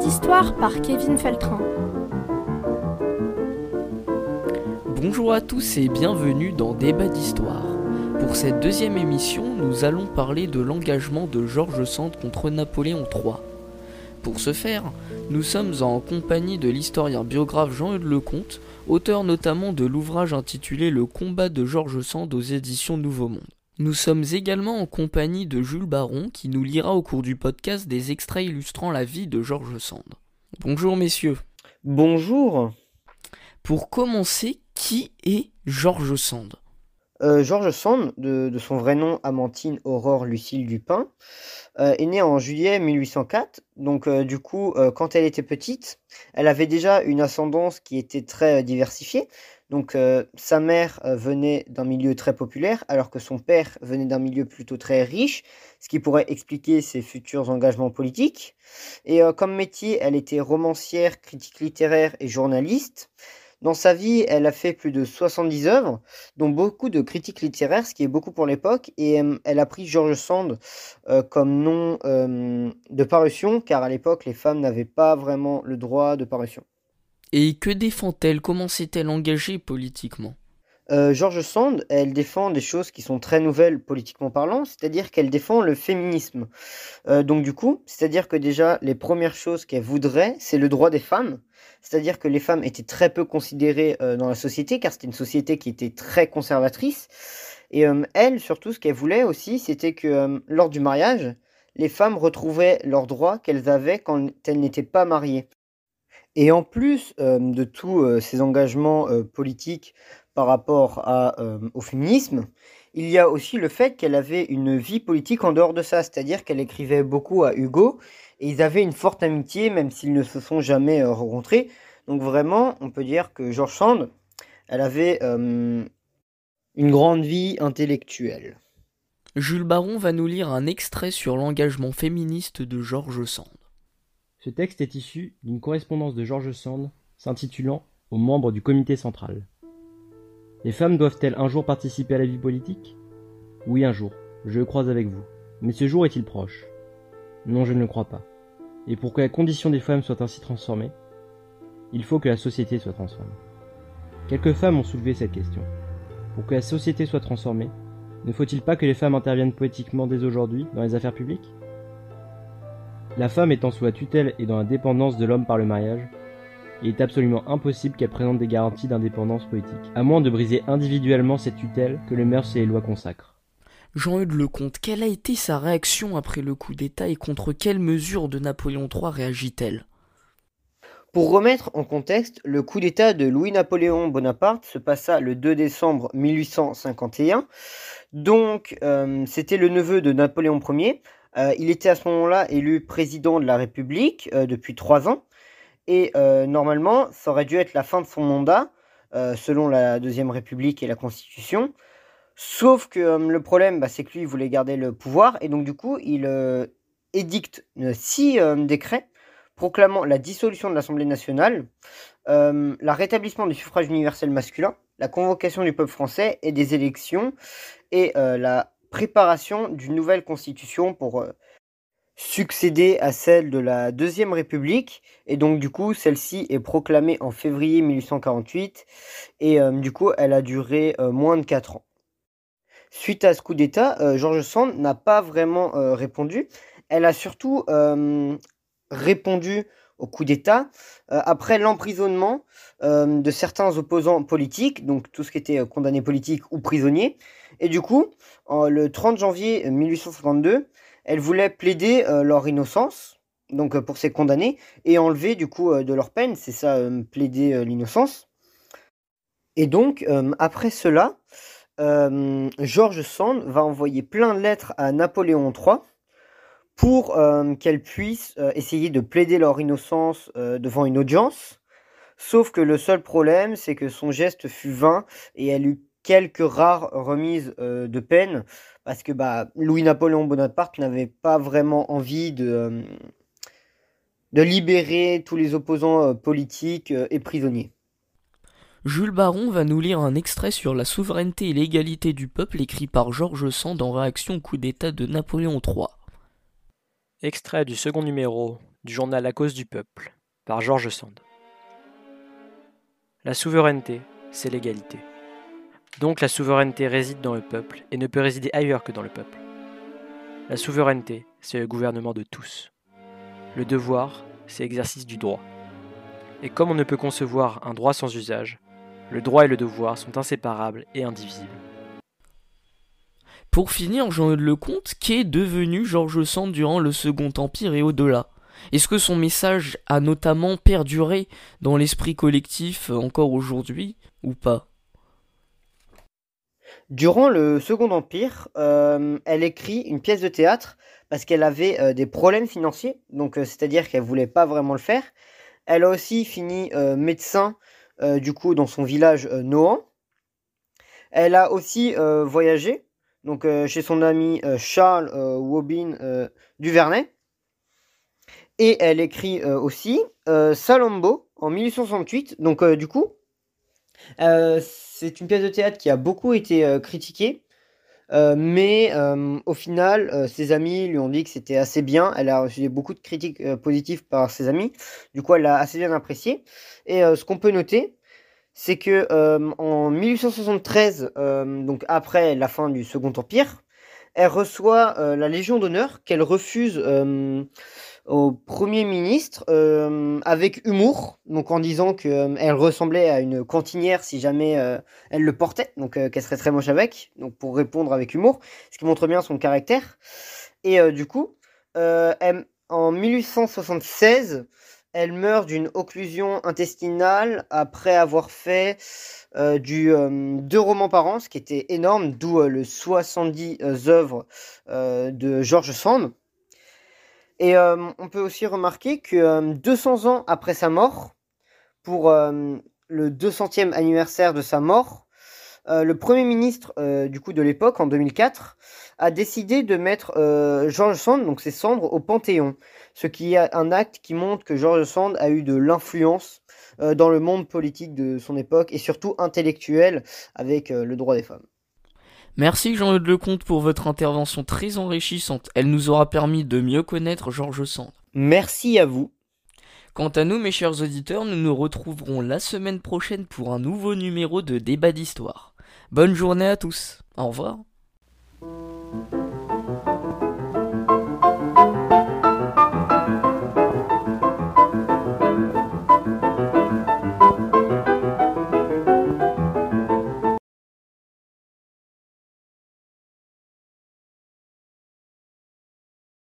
d'histoire par Kevin Feltrin. Bonjour à tous et bienvenue dans Débat d'histoire. Pour cette deuxième émission, nous allons parler de l'engagement de Georges Sand contre Napoléon III. Pour ce faire, nous sommes en compagnie de l'historien biographe Jean-Eudes Lecomte, auteur notamment de l'ouvrage intitulé Le combat de Georges Sand aux éditions Nouveau Monde. Nous sommes également en compagnie de Jules Baron qui nous lira au cours du podcast des extraits illustrant la vie de Georges Sand. Bonjour messieurs. Bonjour. Pour commencer, qui est Georges Sand? Euh, Georges Sand, de, son vrai nom Amantine Aurore Lucille Dupin, euh, est née en juillet 1804. Donc euh, du coup, quand elle était petite, elle avait déjà une ascendance qui était très diversifiée. Donc euh, sa mère euh, venait d'un milieu très populaire alors que son père venait d'un milieu plutôt très riche, ce qui pourrait expliquer ses futurs engagements politiques. Et euh, comme métier, elle était romancière, critique littéraire et journaliste. Dans sa vie, elle a fait plus de 70 œuvres, dont beaucoup de critiques littéraires, ce qui est beaucoup pour l'époque, et elle a pris George Sand comme nom de parution, car à l'époque, les femmes n'avaient pas vraiment le droit de parution. Et que défend-elle? Comment s'est-elle engagée politiquement? Euh, George Sand, elle défend des choses qui sont très nouvelles politiquement parlant, c'est-à-dire qu'elle défend le féminisme. Euh, donc du coup, c'est-à-dire que déjà les premières choses qu'elle voudrait, c'est le droit des femmes. C'est-à-dire que les femmes étaient très peu considérées euh, dans la société, car c'était une société qui était très conservatrice. Et elle, surtout, ce qu'elle voulait aussi, c'était que lors du mariage, les femmes retrouvaient leurs droits qu'elles avaient quand elles n'étaient pas mariées. Et en plus de tous ces engagements politiques par rapport au féminisme, il y a aussi le fait qu'elle avait une vie politique en dehors de ça, c'est-à-dire qu'elle écrivait beaucoup à Hugo et ils avaient une forte amitié même s'ils ne se sont jamais rencontrés. Donc vraiment, on peut dire que George Sand, elle avait une grande vie intellectuelle. Jules Baron va nous lire un extrait sur l'engagement féministe de George Sand. Ce texte est issu d'une correspondance de George Sand s'intitulant Aux membres du comité central. Les femmes doivent-elles un jour participer à la vie politique? Oui, un jour, je le crois avec vous. Mais ce jour est-il proche? Non, je ne le crois pas. Et pour que la condition des femmes soit ainsi transformée, il faut que la société soit transformée. Quelques femmes ont soulevé cette question. Pour que la société soit transformée, ne faut-il pas que les femmes interviennent politiquement dès aujourd'hui dans les affaires publiques? La femme étant sous la tutelle et dans la dépendance de l'homme par le mariage, il est absolument impossible qu'elle présente des garanties d'indépendance politique, à moins de briser individuellement cette tutelle que le mœurs et les lois consacrent. Jean-Eudes Lecomte, quelle a été sa réaction après le coup d'État et contre quelles mesures de Napoléon III réagit-elle? Pour remettre en contexte, le coup d'État de Louis-Napoléon Bonaparte se passa le 2 décembre 1851. Donc, euh, c'était le neveu de Napoléon Ier, il était à ce moment-là élu président de la République euh, depuis trois ans. Et euh, normalement, ça aurait dû être la fin de son mandat, selon la Deuxième République et la Constitution. Sauf que le problème, bah, c'est que lui, il voulait garder le pouvoir. Et donc, du coup, il édicte six décrets proclamant la dissolution de l'Assemblée nationale, euh, le rétablissement du suffrage universel masculin, la convocation du peuple français et des élections, et la préparation d'une nouvelle constitution pour euh, succéder à celle de la Deuxième République. Et donc du coup, celle-ci est proclamée en février 1848 et euh, du coup, elle a duré euh, moins de 4 ans. Suite à ce coup d'État, Georges Sand n'a pas vraiment répondu. Elle a surtout répondu au coup d'État après l'emprisonnement de certains opposants politiques, donc tout ce qui était condamné politique ou prisonnier. Et du coup, le 30 janvier 1852, elle voulait plaider euh, leur innocence, donc euh, pour ces condamnés, et enlever du coup euh, de leur peine, c'est ça, plaider l'innocence. Et donc, après cela, Georges Sand va envoyer plein de lettres à Napoléon III pour qu'elle puisse essayer de plaider leur innocence devant une audience. Sauf que le seul problème, c'est que son geste fut vain et elle eut quelques rares remises euh, de peine, parce que bah, Louis-Napoléon Bonaparte n'avait pas vraiment envie de, euh, de libérer tous les opposants euh, politiques et prisonniers. Jules Baron va nous lire un extrait sur la souveraineté et l'égalité du peuple écrit par Georges Sand en réaction au coup d'État de Napoléon III. Extrait du second numéro du journal La cause du peuple, par Georges Sand. La souveraineté, c'est l'égalité. Donc la souveraineté réside dans le peuple et ne peut résider ailleurs que dans le peuple. La souveraineté, c'est le gouvernement de tous. Le devoir, c'est l'exercice du droit. Et comme on ne peut concevoir un droit sans usage, le droit et le devoir sont inséparables et indivisibles. Pour finir, Jean-Eudes Lecomte, qu'est devenu Georges Sand durant le Second Empire et au-delà? Est-ce que son message a notamment perduré dans l'esprit collectif encore aujourd'hui ou pas? Durant le Second Empire, euh, elle écrit une pièce de théâtre parce qu'elle avait euh, des problèmes financiers, donc euh, c'est-à-dire qu'elle voulait pas vraiment le faire. Elle a aussi fini médecin du coup dans son village Nohant. Elle a aussi voyagé donc chez son ami Charles Wobin Duvernay. Et elle écrit aussi Salombo en 1868. Donc du coup, c'est une pièce de théâtre qui a beaucoup été critiquée. mais au final, ses amis lui ont dit que c'était assez bien. Elle a reçu beaucoup de critiques positives par ses amis. Du coup, elle l'a assez bien apprécié. Et ce qu'on peut noter, c'est que euh, en 1873, euh, donc après la fin du Second Empire, elle reçoit euh, la Légion d'honneur qu'elle refuse au Premier ministre avec humour, donc en disant qu'elle ressemblait à une cantinière si jamais elle le portait, donc qu'elle serait très moche avec, donc pour répondre avec humour, ce qui montre bien son caractère. Et du coup, en 1876, elle meurt d'une occlusion intestinale après avoir fait euh, du euh, deux romans par an, ce qui était énorme, d'où euh, le 70 œuvres de George Sand. Et on peut aussi remarquer que 200 ans après sa mort, pour le 200e anniversaire de sa mort, le premier ministre du coup de l'époque, en 2004, a décidé de mettre George Sand, donc ses cendres, au Panthéon ce qui est un acte qui montre que George Sand a eu de l'influence euh, dans le monde politique de son époque et surtout intellectuel avec euh, le droit des femmes. Merci Jean-Eudes Lecomte pour votre intervention très enrichissante. Elle nous aura permis de mieux connaître Georges Sand. Merci à vous. Quant à nous, mes chers auditeurs, nous nous retrouverons la semaine prochaine pour un nouveau numéro de Débat d'Histoire. Bonne journée à tous. Au revoir.